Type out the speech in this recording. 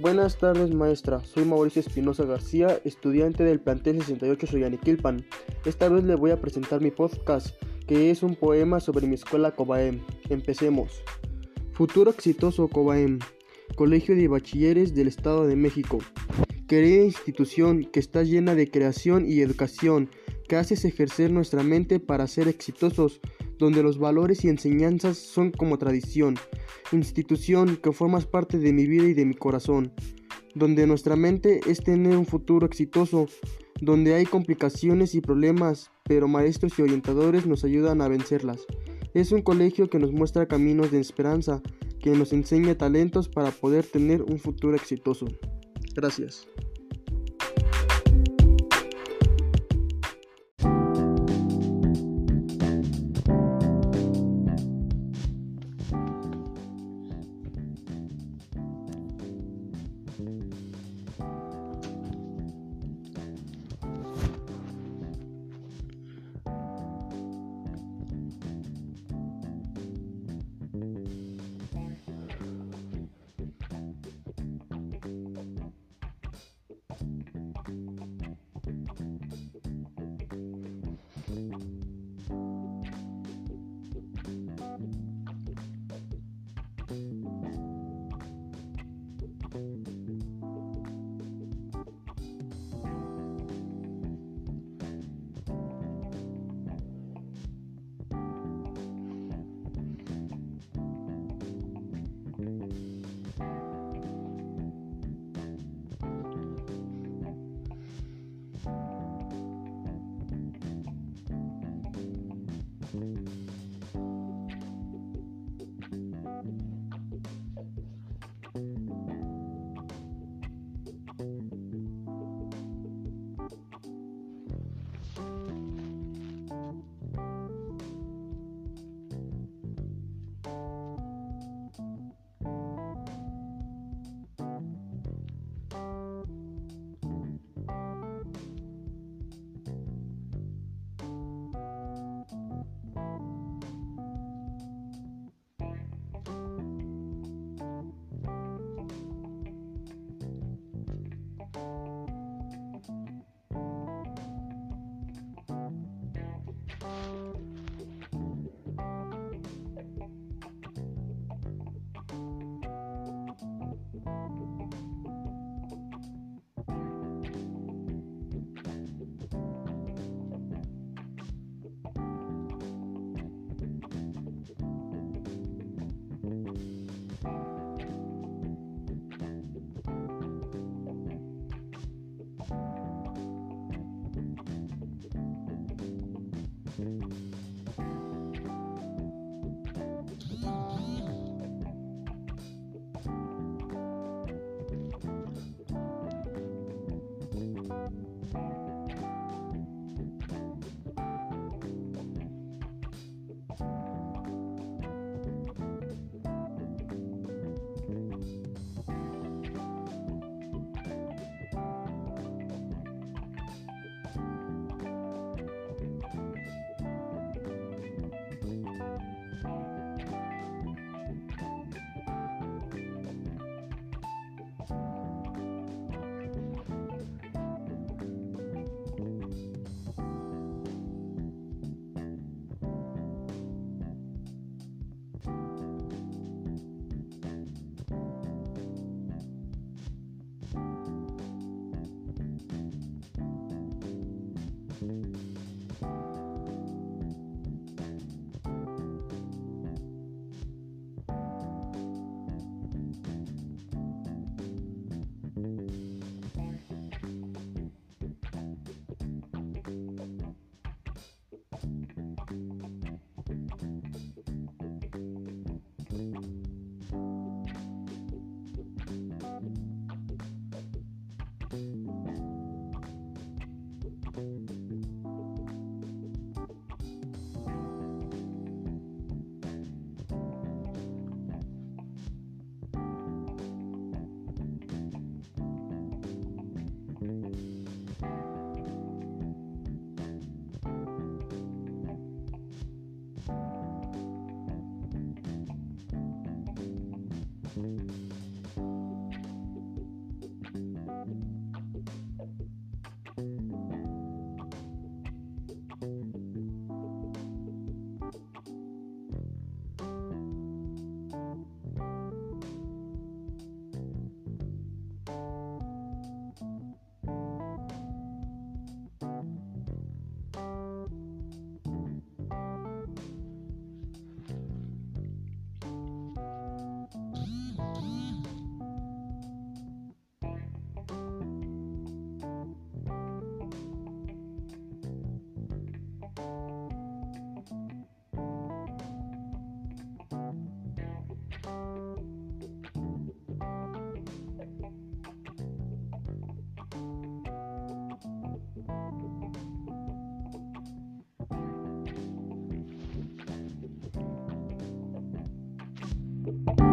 Buenas tardes maestra, soy Mauricio Espinosa García, estudiante del plantel 68 Soyaniquilpan. Esta vez le voy a presentar mi podcast, que es un poema sobre mi escuela Cobaem. Empecemos. Futuro exitoso Cobaem, Colegio de Bachilleres del Estado de México. Querida institución que está llena de creación y educación, que haces ejercer nuestra mente para ser exitosos, donde los valores y enseñanzas son como tradición, institución que formas parte de mi vida y de mi corazón, donde nuestra mente es tener un futuro exitoso, donde hay complicaciones y problemas, pero maestros y orientadores nos ayudan a vencerlas. Es un colegio que nos muestra caminos de esperanza, que nos enseña talentos para poder tener un futuro exitoso. Gracias. うん。Bye.